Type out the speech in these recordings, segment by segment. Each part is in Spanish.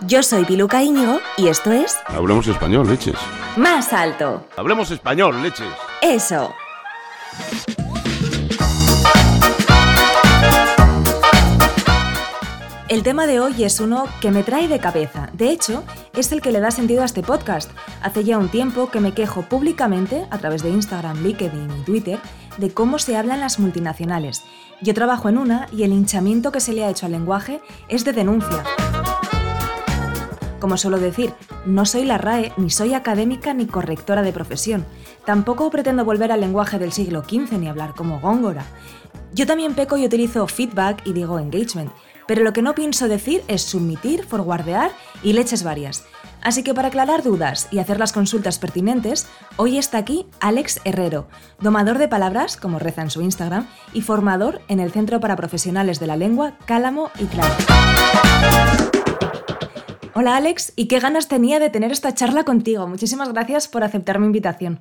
Yo soy Piluca Íñigo y esto es Hablemos español, leches. Más Alto. Hablemos español, leches. Eso. El tema de hoy es uno que me trae de cabeza. De hecho, es el que le da sentido a este podcast. Hace ya un tiempo que me quejo públicamente, a través de Instagram, LinkedIn y Twitter, de cómo se hablan las multinacionales. Yo trabajo en una y el hinchamiento que se le ha hecho al lenguaje es de denuncia. Como suelo decir, no soy la RAE, ni soy académica ni correctora de profesión. Tampoco pretendo volver al lenguaje del siglo XV ni hablar como Góngora. Yo también peco y utilizo feedback y digo engagement, pero lo que no pienso decir es submitir, forwardear y leches varias. Así que para aclarar dudas y hacer las consultas pertinentes, hoy está aquí Alex Herrero, domador de palabras, como reza en su Instagram, y formador en el Centro para Profesionales de la Lengua Cálamo y Claro. Hola Alex, y qué ganas tenía de tener esta charla contigo. Muchísimas gracias por aceptar mi invitación.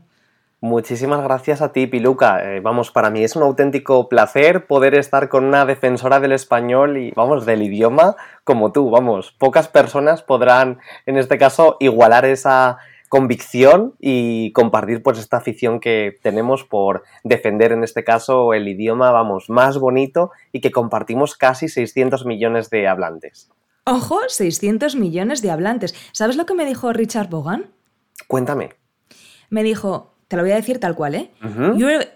Muchísimas gracias a ti, Piluca. Eh, vamos, para mí es un auténtico placer poder estar con una defensora del español y, vamos, del idioma como tú. Vamos, pocas personas podrán, en este caso, igualar esa convicción y compartir pues esta afición que tenemos por defender en este caso el idioma, vamos, más bonito y que compartimos casi 600 millones de hablantes. Ojo, 600 millones de hablantes. ¿Sabes lo que me dijo Richard Bogan? Cuéntame. Me dijo, te lo voy a decir tal cual, ¿eh?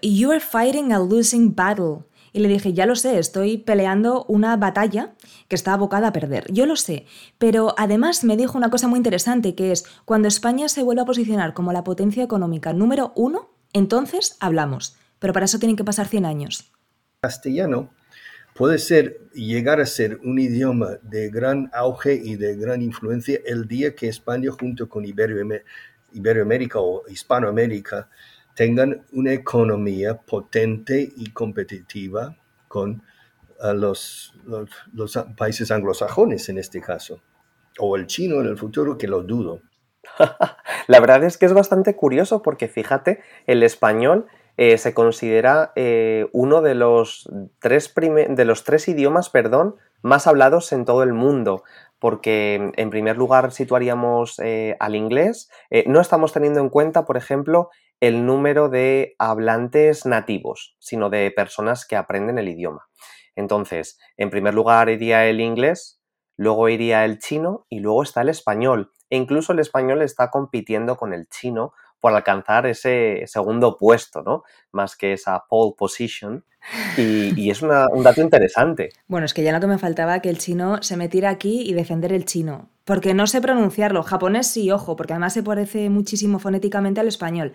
you're, fighting a losing battle. Y le dije, ya lo sé, estoy peleando una batalla que está abocada a perder. Yo lo sé. Pero además me dijo una cosa muy interesante, que es, cuando España se vuelva a posicionar como la potencia económica número uno, entonces hablamos. Pero para eso tienen que pasar 100 años. Castellano puede ser, llegar a ser un idioma de gran auge y de gran influencia el día que España junto con Iberoamérica o Hispanoamérica tengan una economía potente y competitiva con uh, los, los, países anglosajones en este caso, o el chino en el futuro, que lo dudo. La verdad es que es bastante curioso porque fíjate, el español eh, se considera eh, uno de los, tres de los tres idiomas perdón, más hablados en todo el mundo porque en primer lugar situaríamos eh, al inglés. No estamos teniendo en cuenta, por ejemplo, el número de hablantes nativos, sino de personas que aprenden el idioma. Entonces, en primer lugar iría el inglés, luego iría el chino y luego está el español. E incluso el español está compitiendo con el chino por alcanzar ese segundo puesto, ¿no? Más que esa pole position. Y, es un dato interesante. Bueno, es que ya lo que me faltaba que el chino se metiera aquí y defender el chino. Porque no sé pronunciarlo. Japonés sí, ojo, porque además se parece muchísimo fonéticamente al español.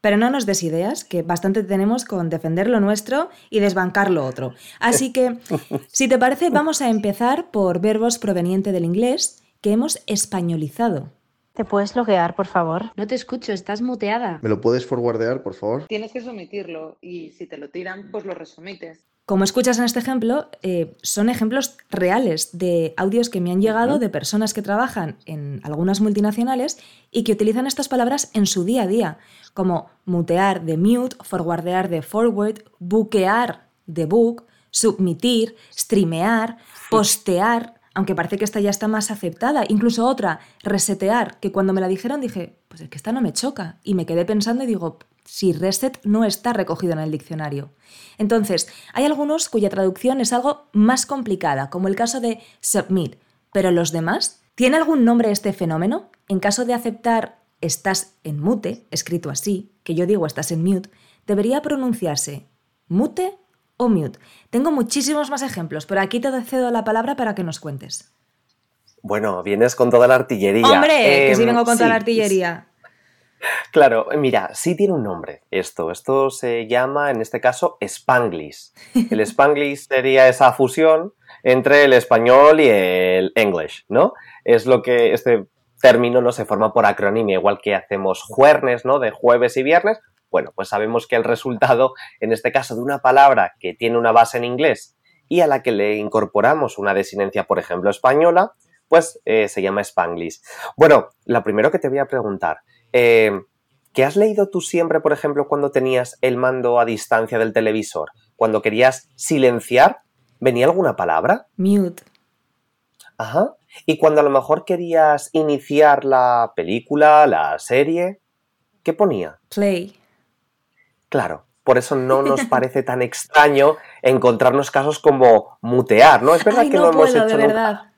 Pero no nos des ideas, que bastante tenemos con defender lo nuestro y desbancar lo otro. Así que, si te parece, vamos a empezar por verbos provenientes del inglés que hemos españolizado. ¿Te puedes loguear, por favor? No te escucho, estás muteada. ¿Me lo puedes forwardear, por favor? Tienes que sometirlo y si te lo tiran, pues lo resomites. Como escuchas en este ejemplo, eh, son ejemplos reales de audios que me han llegado de personas que trabajan en algunas multinacionales y que utilizan estas palabras en su día a día, como mutear de mute, forwardear de forward, buquear de book, submitir, streamear, postear, aunque parece que esta ya está más aceptada. Incluso otra, resetear, que cuando me la dijeron dije, pues es que esta no me choca. Y me quedé pensando y digo, si reset no está recogido en el diccionario. Entonces, hay algunos cuya traducción es algo más complicada, como el caso de submit, pero los demás, ¿tiene algún nombre este fenómeno? En caso de aceptar estás en mute, escrito así, que yo digo estás en mute, debería pronunciarse mute o mute. Tengo muchísimos más ejemplos, pero aquí te cedo la palabra para que nos cuentes. Bueno, vienes con toda la artillería. ¡Hombre! que sí em, vengo con toda la artillería. Claro, mira, sí tiene un nombre esto. Esto se llama, en este caso, Spanglish. El Spanglish sería esa fusión entre el español y el English, ¿no? Es lo que este término no se forma por acronimia, igual que hacemos juernes, ¿no? De jueves y viernes, bueno, pues sabemos que el resultado, en este caso de una palabra que tiene una base en inglés y a la que le incorporamos una desinencia, por ejemplo, española, pues eh, se llama Spanglish. Bueno, lo primero que te voy a preguntar, eh, ¿qué has leído tú siempre, por ejemplo, cuando tenías el mando a distancia del televisor? Cuando querías silenciar, ¿venía alguna palabra? Mute. Ajá. Y cuando a lo mejor querías iniciar la película, la serie, ¿qué ponía? Play. Claro, por eso no nos parece tan extraño encontrarnos casos como mutear, ¿no? Es verdad Ay, que no no hemos hecho de nunca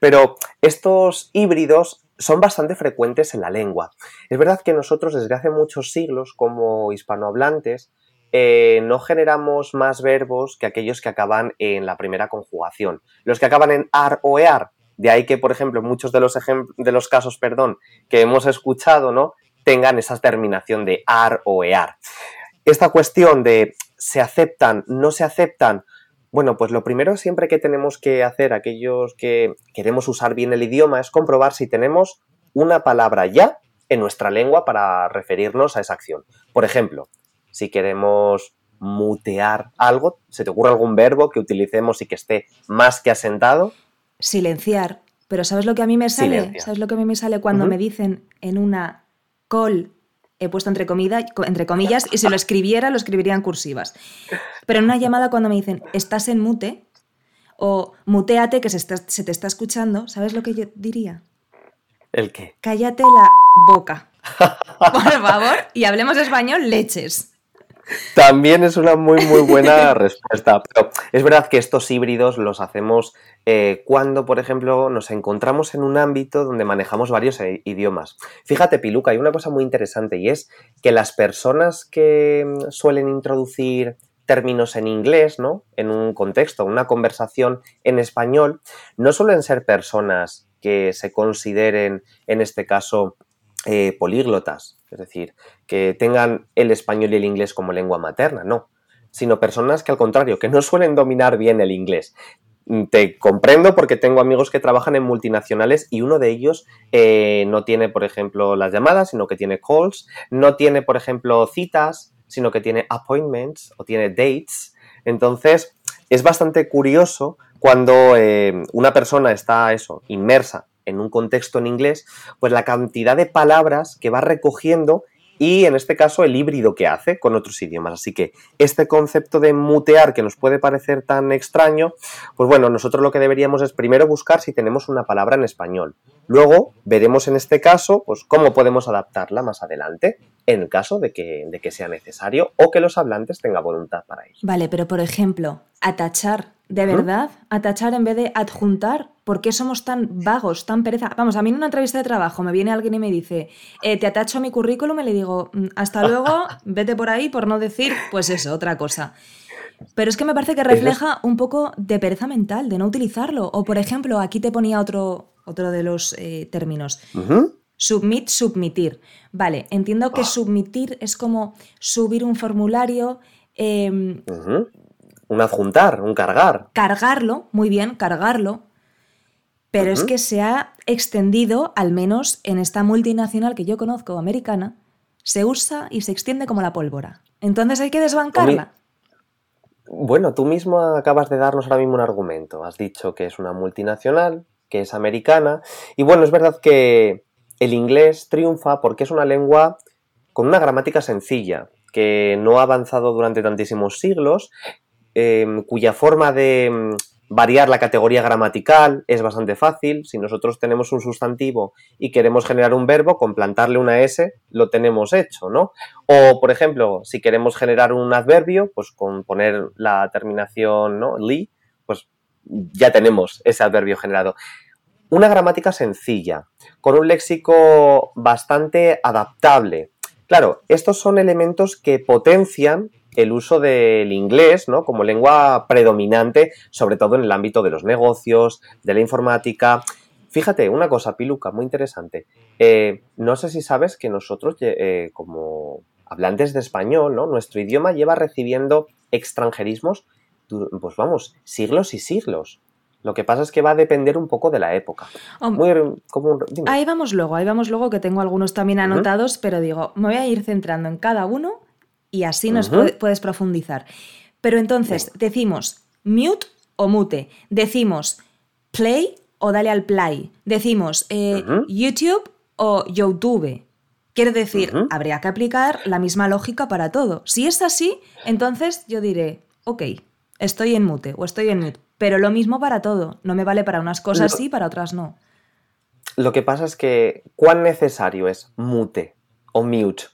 pero estos híbridos son bastante frecuentes en la lengua. Es verdad que nosotros desde hace muchos siglos, como hispanohablantes, eh, no generamos más verbos que aquellos que acaban en la primera conjugación. Los que acaban en ar o ear. De ahí que, por ejemplo, muchos de los, de los casos perdón, que hemos escuchado, ¿no? Tengan esa terminación de ar o ear. Esta cuestión de se aceptan, no se aceptan, bueno, pues lo primero siempre que tenemos que hacer aquellos que queremos usar bien el idioma es comprobar si tenemos una palabra ya en nuestra lengua para referirnos a esa acción. Por ejemplo, si queremos mutear algo, ¿se te ocurre algún verbo que utilicemos y que esté más que asentado? Silenciar. Pero ¿sabes lo que a mí me sale? Silencia. ¿Sabes lo que a mí me sale cuando me dicen en una call, he puesto entre, comida, entre comillas, y si lo escribiera, lo escribiría en cursivas. Pero en una llamada cuando me dicen, estás en mute, o muteate que se, está- se te está escuchando, ¿sabes lo que yo diría? ¿El qué? Cállate la boca. Por favor, y hablemos español, leches. También es una muy, muy buena respuesta. Pero es verdad que estos híbridos los hacemos eh, cuando, por ejemplo, nos encontramos en un ámbito donde manejamos varios eh, idiomas. Fíjate, Piluca, hay una cosa muy interesante y es que las personas que mm, suelen introducir términos en inglés, ¿no? En un contexto, una conversación en español, no suelen ser personas que se consideren, en este caso, eh, políglotas, es decir, que tengan el español y el inglés como lengua materna, no, sino personas que al contrario, que no suelen dominar bien el inglés. Mm, Te comprendo porque tengo amigos que trabajan en multinacionales y uno de ellos eh, no tiene, por ejemplo, las llamadas, sino que tiene calls, no tiene, por ejemplo, citas, sino que tiene appointments o tiene dates. Entonces, es bastante curioso cuando eh, una persona está eso, inmersa en un contexto en inglés, pues la cantidad de palabras que va recogiendo y en este caso el híbrido que hace con otros idiomas. Así que este concepto de mutear que nos puede parecer tan extraño, pues bueno, nosotros lo que deberíamos es primero buscar si tenemos una palabra en español. Luego veremos en este caso pues cómo podemos adaptarla más adelante en el caso de que, de que sea necesario o que los hablantes tengan voluntad para ello. Vale, pero por ejemplo, atachar, ¿de verdad? Atachar en vez de adjuntar. ¿Por qué somos tan vagos, tan pereza? Vamos, a mí en una entrevista de trabajo me viene alguien y me dice, eh, te atacho a mi currículum y le digo, "Mm, hasta luego, vete por ahí por no decir, pues eso, otra cosa. Pero es que me parece que refleja un poco de pereza mental, de no utilizarlo. O por ejemplo, aquí te ponía otro, otro de los eh, términos. Submit, submitir. Vale, entiendo que Ah. submitir es como subir un formulario, em. Un adjuntar, un cargar. cargarlo, muy bien, cargarlo, pero es que se ha extendido, al menos en esta multinacional que yo conozco, americana, se usa y se extiende como la pólvora. Entonces hay que desbancarla. Bueno, tú mismo acabas de darnos ahora mismo un argumento. Has dicho que es una multinacional, que es americana, y bueno, es verdad que el inglés triunfa porque es una lengua con una gramática sencilla, que no ha avanzado durante tantísimos siglos, em, cuya forma de em, variar la categoría gramatical es bastante fácil. Si nosotros tenemos un sustantivo y queremos generar un verbo, con plantarle una S lo tenemos hecho, ¿no? O, por ejemplo, si queremos generar un adverbio, pues con poner la terminación, ¿no? Li, pues ya tenemos ese adverbio generado. Una gramática sencilla, con un léxico bastante adaptable. Claro, estos son elementos que potencian el uso del inglés ¿no? como lengua predominante, sobre todo en el ámbito de los negocios, de la informática. Fíjate, una cosa, Piluca, muy interesante. Eh, no sé si sabes que nosotros, eh, como hablantes de español, ¿no? nuestro idioma lleva recibiendo extranjerismos, pues vamos, siglos y siglos. Lo que pasa es que va a depender un poco de la época. Muy, como un-. Ahí vamos luego, ahí vamos luego, que tengo algunos también anotados, pero digo, me voy a ir centrando en cada uno y así nos puedes profundizar. Pero entonces, decimos mute o mute, decimos play o dale al play, decimos eh. YouTube o YouTube. Quiero decir, habría que aplicar la misma lógica para todo. Si es así, entonces yo diré, ok, estoy en mute o estoy en mute. pero lo mismo para todo. No me vale para unas cosas Lo- sí, para otras no. Lo que pasa es que, ¿cuán necesario es mute o mute?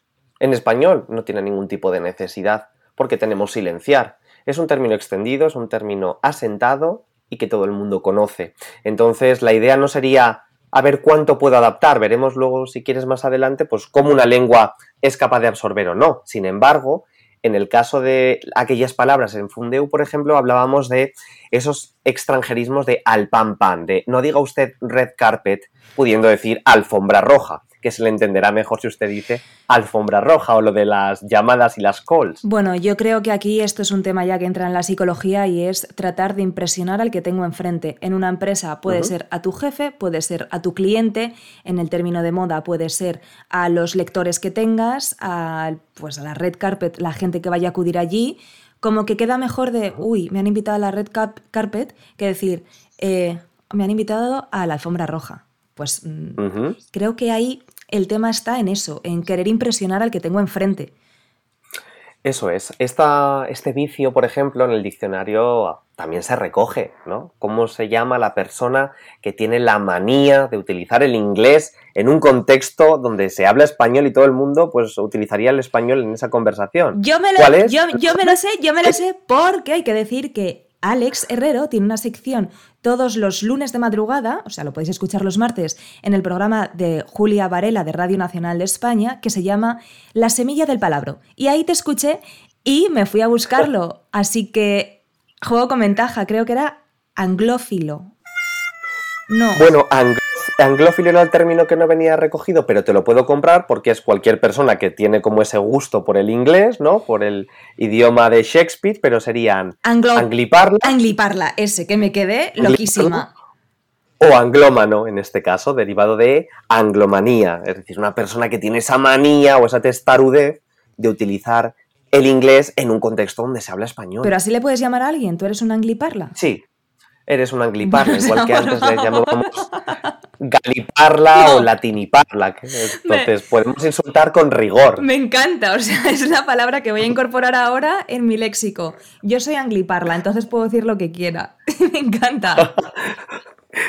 En español no tiene ningún tipo de necesidad, porque tenemos silenciar. Es un término extendido, es un término asentado y que todo el mundo conoce. Entonces, la idea no sería a ver cuánto puedo adaptar. Veremos luego, si quieres más adelante, pues cómo una lengua es capaz de absorber o no. Sin embargo, en el caso de aquellas palabras en Fundeu, por ejemplo, hablábamos de esos extranjerismos de al pan pan, de no diga usted red carpet, pudiendo decir alfombra roja, que se le entenderá mejor si usted dice alfombra roja o lo de las llamadas y las calls. Bueno, yo creo que aquí esto es un tema ya que entra en la psicología y es tratar de impresionar al que tengo enfrente. En una empresa puede ser a tu jefe, puede ser a tu cliente, en el término de moda puede ser a los lectores que tengas, a, pues a la red carpet, la gente que vaya a acudir allí. Como que queda mejor de, uy, me han invitado a la red carpet, que decir, eh, me han invitado a la alfombra roja. Pues mm, creo que ahí el tema está en eso, en querer impresionar al que tengo enfrente. Eso es. Esta, este vicio, por ejemplo, en el diccionario también se recoge, ¿no? ¿Cómo se llama la persona que tiene la manía de utilizar el inglés en un contexto donde se habla español y todo el mundo pues utilizaría el español en esa conversación? Yo me, lo, ¿Cuál es? Yo, yo me lo sé, yo me lo sé porque hay que decir que Alex Herrero tiene una sección todos los lunes de madrugada, o sea, lo podéis escuchar los martes, en el programa de Julia Varela de Radio Nacional de España, que se llama La Semilla del Palabro. Y ahí te escuché y me fui a buscarlo. Así que juego con ventaja, creo que era anglófilo. No. Bueno, anglo- anglófilo era el término que no venía recogido, pero te lo puedo comprar porque es cualquier persona que tiene como ese gusto por el inglés, ¿no? Por el idioma de Shakespeare, pero serían Anglo- angliparla Angliparla, ese, que me quedé loquísima. o anglómano, en este caso, derivado de anglomanía, es decir, una persona que tiene esa manía o esa testarudez de utilizar el inglés en un contexto donde se habla español. Pero así le puedes llamar a alguien, tú eres un angliparla. Sí, eres un angliparla, igual que antes le llamábamos galiparla No. o latiniparla. Entonces, podemos insultar con rigor. Me encanta, o sea, es la palabra que voy a incorporar ahora en mi léxico. Yo soy angliparla, entonces puedo decir lo que quiera. Me encanta.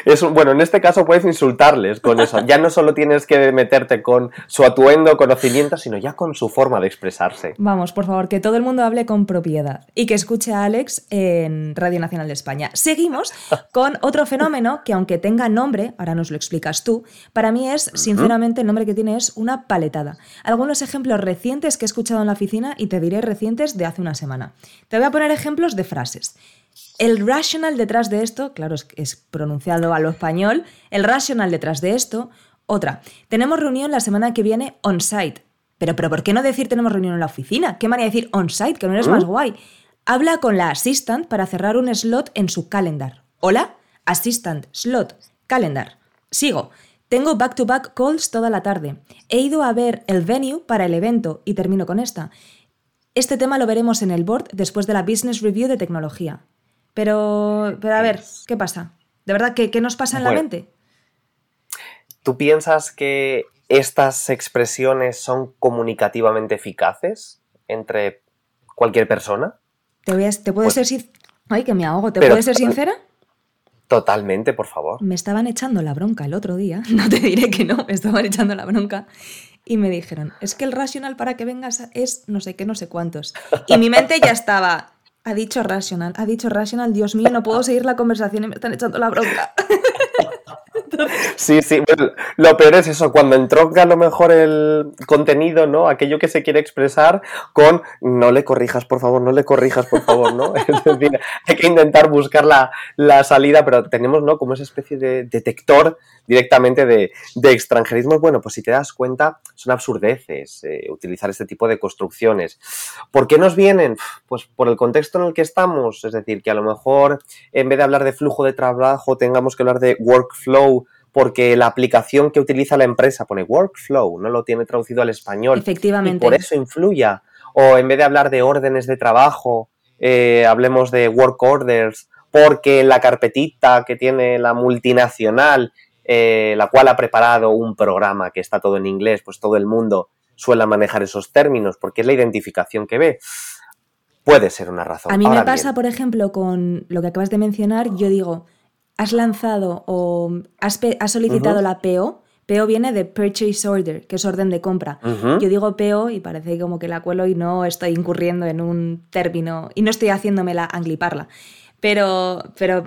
Es bueno, en este caso puedes insultarles con eso. Ya no solo tienes que meterte con su atuendo, conocimiento, sino ya con su forma de expresarse. Vamos, por favor, que todo el mundo hable con propiedad y que escuche a Alex en Radio Nacional de España. Seguimos con otro fenómeno que aunque tenga nombre, ahora nos lo explicas tú, para mí es, sinceramente, el nombre que tiene es una paletada. Algunos ejemplos recientes que he escuchado en la oficina y te diré recientes de hace una semana. Te voy a poner ejemplos de frases. El rational detrás de esto, claro, es, es pronunciado a lo español, el rational detrás de esto, otra. Tenemos reunión la semana que viene on-site. Pero, pero, ¿por qué no decir tenemos reunión en la oficina? ¿Qué manera de decir on-site? Que no eres más guay. Habla con la assistant para cerrar un slot en su calendar. Hola, assistant, slot, calendar. Sigo. Tengo back-to-back calls toda la tarde. He ido a ver el venue para el evento y termino con esta. Este tema lo veremos en el board después de la Business Review de tecnología. Pero, pero a ver, ¿qué pasa? ¿De verdad qué, qué nos pasa en la mente? ¿Tú piensas que estas expresiones son comunicativamente eficaces entre cualquier persona? ¿Te, voy a- te puedes Pues- ser sin- Ay, que me ahogo. ¿Te Pero- puedes ser sincera? Totalmente, por favor. Me estaban echando la bronca el otro día. No te diré que no, me estaban echando la bronca. Y me dijeron, es que el rational para que vengas es no sé qué, no sé cuántos. Y mi mente ya estaba, ha dicho rational, ha dicho rational, Dios mío, no puedo seguir la conversación y me están echando la bronca. Sí, sí, bueno, lo peor es eso, cuando entronca a lo mejor el contenido, ¿no? Aquello que se quiere expresar con no le corrijas, por favor, no le corrijas, por favor, ¿no? Es decir, hay que intentar buscar la, la salida, pero tenemos, ¿no? Como esa especie de detector directamente de, de extranjerismos. Bueno, pues si te das cuenta, son absurdeces eh, utilizar este tipo de construcciones. ¿Por qué nos vienen? Pues por el contexto en el que estamos, es decir, que a lo mejor en vez de hablar de flujo de trabajo tengamos que hablar de workflow porque la aplicación que utiliza la empresa pone workflow, no lo tiene traducido al español. Efectivamente. Y por eso influya. O en vez de hablar de órdenes de trabajo, eh, hablemos de work orders, porque la carpetita que tiene la multinacional, eh, la cual ha preparado un programa que está todo en inglés, pues todo el mundo suele manejar esos términos, porque es la identificación que ve. puede ser una razón. A mí Ahora me pasa, bien, por ejemplo, con lo que acabas de mencionar, yo digo, has lanzado o has, solicitado la PO. PO viene de Purchase Order, que es orden de compra. Yo digo PO y parece como que la cuelo y no estoy incurriendo en un término y no estoy haciéndomela angliparla. Pero, pero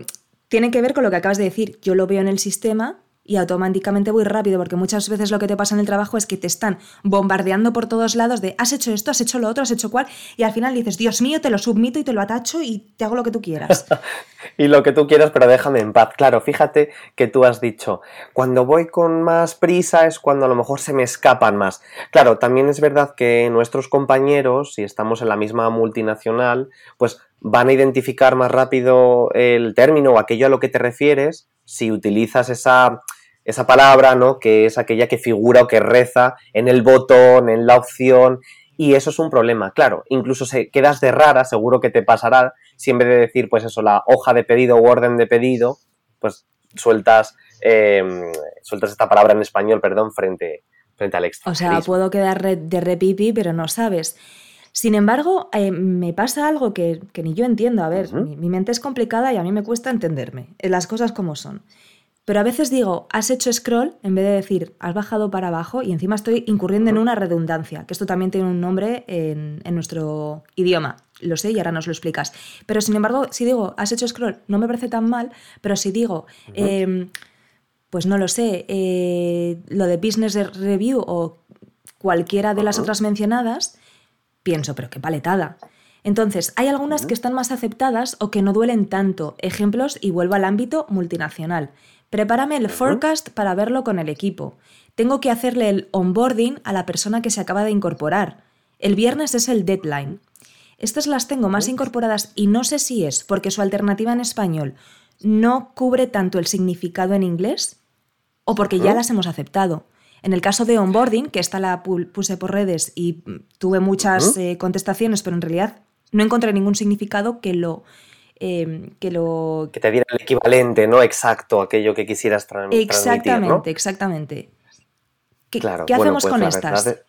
tiene que ver con lo que acabas de decir. Yo lo veo en el sistema y automáticamente voy rápido, porque muchas veces lo que te pasa en el trabajo es que te están bombardeando por todos lados de has hecho esto, has hecho lo otro, has hecho cual, y al final dices, Dios mío, te lo submito y te lo atacho y te hago lo que tú quieras. Y lo que tú quieras, pero déjame en paz. Claro, fíjate que tú has dicho, cuando voy con más prisa es cuando a lo mejor se me escapan más. Claro, también es verdad que nuestros compañeros, si estamos en la misma multinacional, pues van a identificar más rápido el término o aquello a lo que te refieres si utilizas esa, esa palabra, ¿no? Que es aquella que figura o que reza en el botón, en la opción. Y eso es un problema, claro. Incluso se quedas de rara, seguro que te pasará, si en vez de decir, pues eso, la hoja de pedido o orden de pedido, pues sueltas, eh, sueltas esta palabra en español, perdón, frente, frente al O extranjerismo. sea, puedo quedar de repipi, pero no sabes. Sin embargo, eh, me pasa algo que, que ni yo entiendo. A ver, mi, mi mente es complicada y a mí me cuesta entenderme, eh, las cosas como son. Pero a veces digo, has hecho scroll en vez de decir, has bajado para abajo y encima estoy incurriendo en una redundancia, que esto también tiene un nombre en, en nuestro idioma. Lo sé y ahora nos lo explicas. Pero sin embargo, si digo, has hecho scroll, no me parece tan mal, pero si digo, em, pues no lo sé, eh, lo de Business Review o cualquiera de las otras mencionadas, pienso, pero qué paletada. Entonces, hay algunas que están más aceptadas o que no duelen tanto. Ejemplos y vuelvo al ámbito multinacional. Prepárame el forecast para verlo con el equipo. Tengo que hacerle el onboarding a la persona que se acaba de incorporar. El viernes es el deadline. Estas las tengo más incorporadas y no sé si es porque su alternativa en español no cubre tanto el significado en inglés o porque ya las hemos aceptado. En el caso de onboarding, que esta la pu- puse por redes y mm, tuve muchas eh, contestaciones, pero en realidad no encontré ningún significado que lo... eh, que lo Que te diera el equivalente, ¿no? Exacto, aquello que quisieras tra- transmitir, exactamente, ¿no? exactamente. ¿Qué, Claro, qué bueno, hacemos pues con estas? es-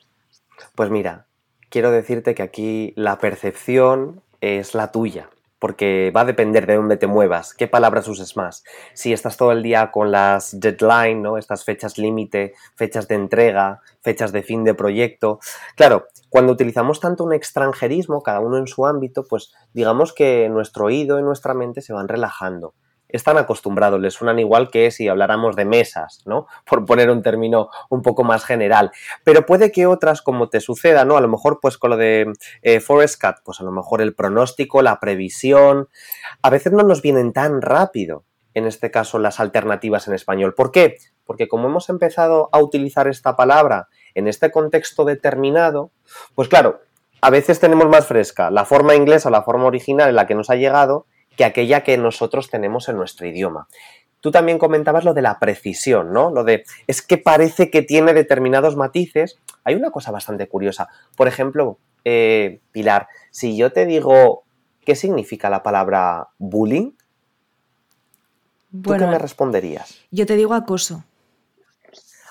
Pues mira, quiero decirte que aquí la percepción es la tuya, porque va a depender de dónde te muevas, qué palabras uses más. Si estás todo el día con las deadline, ¿no? Estas fechas límite, fechas de entrega, fechas de fin de proyecto. Claro, cuando utilizamos tanto un extranjerismo, cada uno en su ámbito, pues digamos que nuestro oído y nuestra mente se van relajando están acostumbrados, les suenan igual que si habláramos de mesas, ¿no? Por poner un término un poco más general. Pero puede que otras, como te suceda, ¿no? A lo mejor, pues con lo de eh, Forest Cat, pues a lo mejor el pronóstico, la previsión, a veces no nos vienen tan rápido, en este caso, las alternativas en español. ¿Por qué? Porque como hemos empezado a utilizar esta palabra en este contexto determinado, pues claro, a veces tenemos más fresca la forma inglesa, la forma original en la que nos ha llegado, que aquella que nosotros tenemos en nuestro idioma. Tú también comentabas lo de la precisión, ¿no? Lo de, es que parece que tiene determinados matices. Hay una cosa bastante curiosa. Por ejemplo, eh, Pilar, si yo te digo, ¿qué significa la palabra bullying? ¿Tú qué me responderías? yo te digo acoso.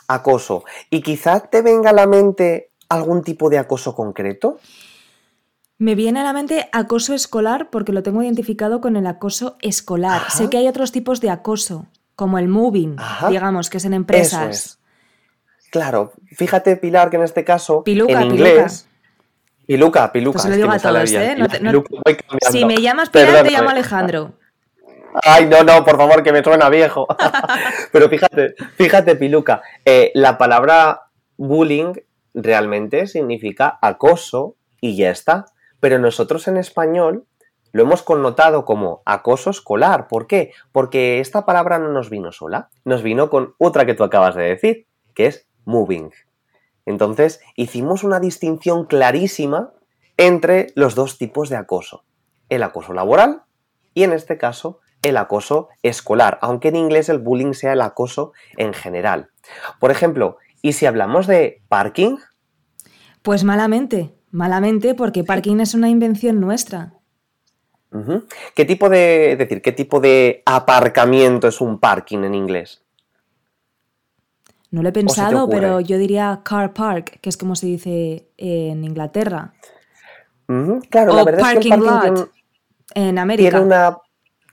Acoso. ¿Y quizá te venga a la mente algún tipo de acoso concreto? Me viene a la mente acoso escolar porque lo tengo identificado con el acoso escolar. Ajá. Sé que hay otros tipos de acoso, como el moving, Ajá. digamos, que es en empresas. Eso es. Claro, fíjate, Pilar, que en este caso, Piluca, en inglés. Piluca, piluca. Pues lo digo a todos. ¿eh? No te- no- Piluca, voy cambiando. Si me llamas Pilar, te llamo Alejandro. Ay, no, no, por favor, que me suena viejo. Pero fíjate, fíjate, Piluca, eh, la palabra bullying realmente significa acoso y ya está. Pero nosotros en español lo hemos connotado como acoso escolar. ¿Por qué? Porque esta palabra no nos vino sola, nos vino con otra que tú acabas de decir, que es moving. Entonces, hicimos una distinción clarísima entre los dos tipos de acoso. El acoso laboral y en este caso el acoso escolar, aunque en inglés el bullying sea el acoso en general. Por ejemplo, ¿y si hablamos de parking? Pues malamente, malamente porque parking es una invención nuestra. ¿Qué tipo de, es decir, qué tipo de aparcamiento es un parking en inglés? No lo he pensado, pero yo diría car park, que es como se dice en Inglaterra. Claro, la verdad es que parking el parking lot tiene, en América. tiene una,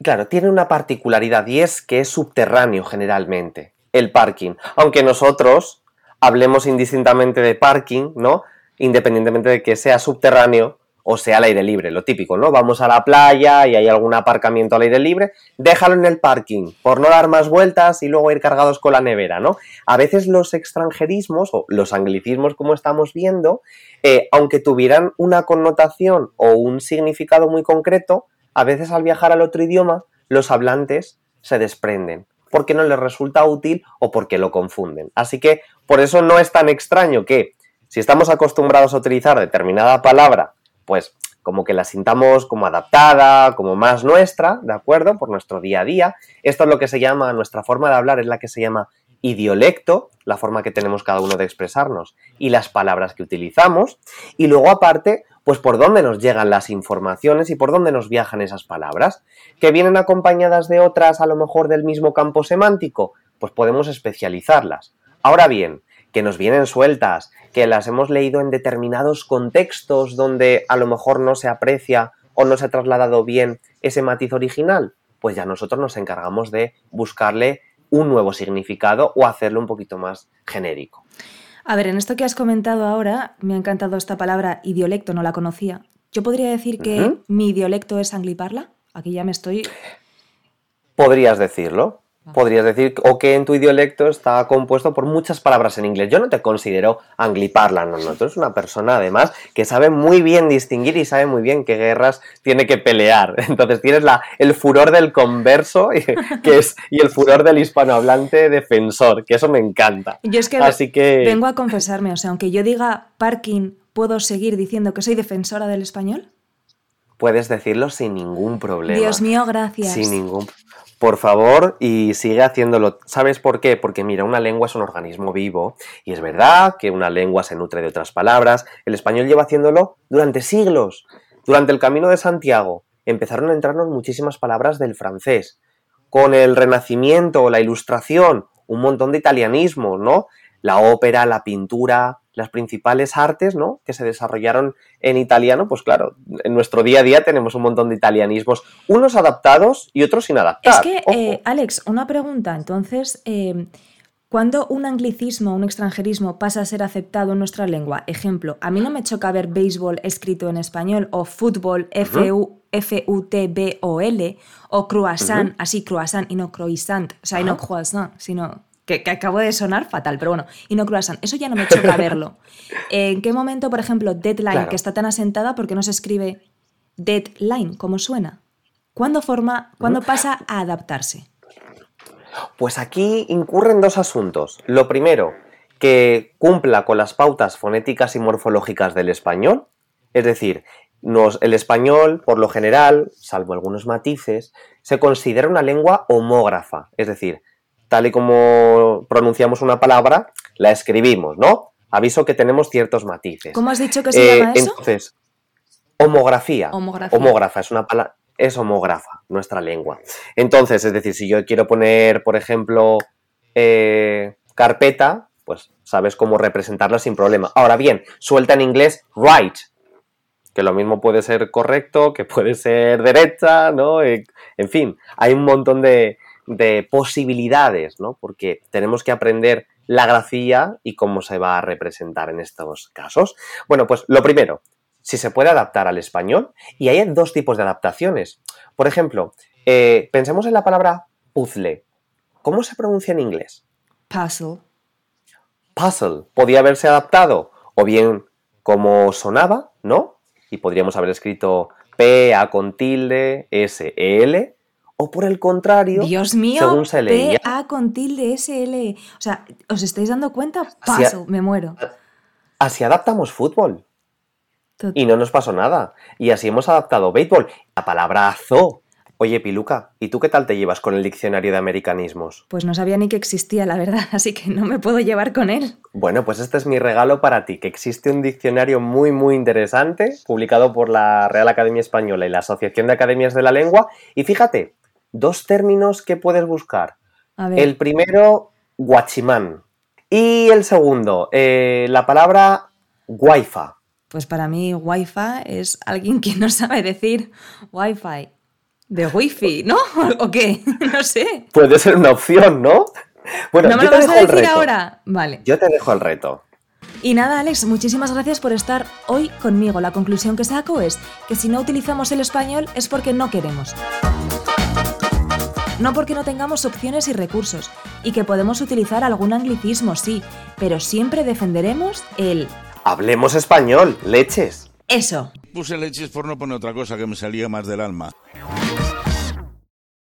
claro, tiene una particularidad y es que es subterráneo generalmente el parking. Aunque nosotros hablemos indistintamente de parking, ¿no? Independientemente de que sea subterráneo o sea al aire libre, lo típico, ¿no? Vamos a la playa y hay algún aparcamiento al aire libre, déjalo en el parking, por no dar más vueltas y luego ir cargados con la nevera, ¿no? A veces los extranjerismos o los anglicismos, como estamos viendo, eh, aunque tuvieran una connotación o un significado muy concreto, a veces al viajar al otro idioma, los hablantes se desprenden, porque no les resulta útil o porque lo confunden. Así que por eso no es tan extraño que si estamos acostumbrados a utilizar determinada palabra, pues como que la sintamos como adaptada, como más nuestra, ¿de acuerdo? Por nuestro día a día. Esto es lo que se llama, nuestra forma de hablar es la que se llama idiolecto, la forma que tenemos cada uno de expresarnos y las palabras que utilizamos. Y luego aparte, pues por dónde nos llegan las informaciones y por dónde nos viajan esas palabras, que vienen acompañadas de otras a lo mejor del mismo campo semántico, pues podemos especializarlas. Ahora bien, que nos vienen sueltas, que las hemos leído en determinados contextos donde a lo mejor no se aprecia o no se ha trasladado bien ese matiz original, pues ya nosotros nos encargamos de buscarle un nuevo significado o hacerlo un poquito más genérico. A ver, en esto que has comentado ahora, me ha encantado esta palabra idiolecto, no la conocía. Yo podría decir que mi idiolecto es angliparla. Aquí ya me estoy. Podrías decirlo. Podrías decir, o que en tu idiolecto está compuesto por muchas palabras en inglés. Yo no te considero angliparla, no, no. Tú eres una persona, además, que sabe muy bien distinguir y sabe muy bien qué guerras tiene que pelear. Entonces tienes la, el furor del converso y, que es, y el furor del hispanohablante defensor, que eso me encanta. Yo es que Así que... vengo a confesarme, o sea, aunque yo diga parking, ¿puedo seguir diciendo que soy defensora del español? Puedes decirlo sin ningún problema. Dios mío, gracias. Sin ningún. Por favor, y sigue haciéndolo. ¿Sabes por qué? Porque mira, una lengua es un organismo vivo y es verdad que una lengua se nutre de otras palabras. El español lleva haciéndolo durante siglos. Durante el Camino de Santiago empezaron a entrarnos muchísimas palabras del francés. Con el Renacimiento, la Ilustración, un montón de italianismo, ¿no? La ópera, la pintura, las principales artes, ¿no? Que se desarrollaron en italiano, pues claro, en nuestro día a día tenemos un montón de italianismos, unos adaptados y otros sin adaptar. Es que, eh, Alex, una pregunta. Entonces, eh, ¿cuándo un anglicismo, un extranjerismo pasa a ser aceptado en nuestra lengua? Ejemplo, a mí no me choca ver béisbol escrito en español o fútbol, F-U- F-U-T-B-O-L, o croissant, así croissant y no croissant, o sea, y no croissant, sino que, que acabo de sonar fatal, pero bueno, y no croissant. Eso ya no me choca verlo. ¿En qué momento, por ejemplo, deadline, Claro. que está tan asentada, porque no se escribe deadline, como suena? ¿Cuándo, forma, ¿cuándo pasa a adaptarse? Pues aquí incurren dos asuntos. Lo primero, que cumpla con las pautas fonéticas y morfológicas del español, es decir, nos- el español, por lo general, salvo algunos matices, se considera una lengua homógrafa, es decir, tal y como pronunciamos una palabra, la escribimos, ¿no? Aviso que tenemos ciertos matices. ¿Cómo has dicho que se Eh, llama eso? Entonces, homografía. Homografía. Homógrafa es una palabra. Es homógrafa, nuestra lengua. Entonces, es decir, si yo quiero poner, por ejemplo, eh, carpeta, pues sabes cómo representarlo sin problema. Ahora bien, suelta en inglés right, que lo mismo puede ser correcto, que puede ser derecha, ¿no? Eh, en fin, hay un montón de, de posibilidades, ¿no? Porque tenemos que aprender la grafía y cómo se va a representar en estos casos. Bueno, pues lo primero, si se puede adaptar al español, y hay dos tipos de adaptaciones. Por ejemplo, eh, pensemos en la palabra puzzle. ¿Cómo se pronuncia en inglés? Puzzle. Puzzle. Podía haberse adaptado, o bien como sonaba, ¿no? Y podríamos haber escrito P, A con tilde, S, E, L, o por el contrario, Dios mío, según se leía. P-A con tilde S-L. O sea, ¿os estáis dando cuenta? Así Puzzle, me muero. Así adaptamos fútbol. Y no nos pasó nada. Y así hemos adaptado béisbol. La palabra zoo. Oye, Piluca, ¿y tú qué tal te llevas con el diccionario de americanismos? Pues no sabía ni que existía, la verdad, así que no me puedo llevar con él. Bueno, pues este es mi regalo para ti, que existe un diccionario muy muy interesante, publicado por la Real Academia Española y la Asociación de Academias de la Lengua. Y fíjate, dos términos que puedes buscar. A ver, El primero, guachimán. Y el segundo, eh, la palabra guaifa. Pues para mí Wi-Fi es alguien que no sabe decir Wi-Fi de Wi-Fi, ¿no? ¿O qué? No sé. Puede ser una opción, ¿no? Bueno, ¿No me yo lo te vas a dejo decir ahora? Vale. Yo te dejo el reto. Y nada, Alex, muchísimas gracias por estar hoy conmigo. La conclusión que saco es que si no utilizamos el español es porque no queremos. No porque no tengamos opciones y recursos, y que podemos utilizar algún anglicismo, sí, pero siempre defenderemos el Hablemos español, leches. eso. Puse leches por no poner otra cosa que me salía más del alma.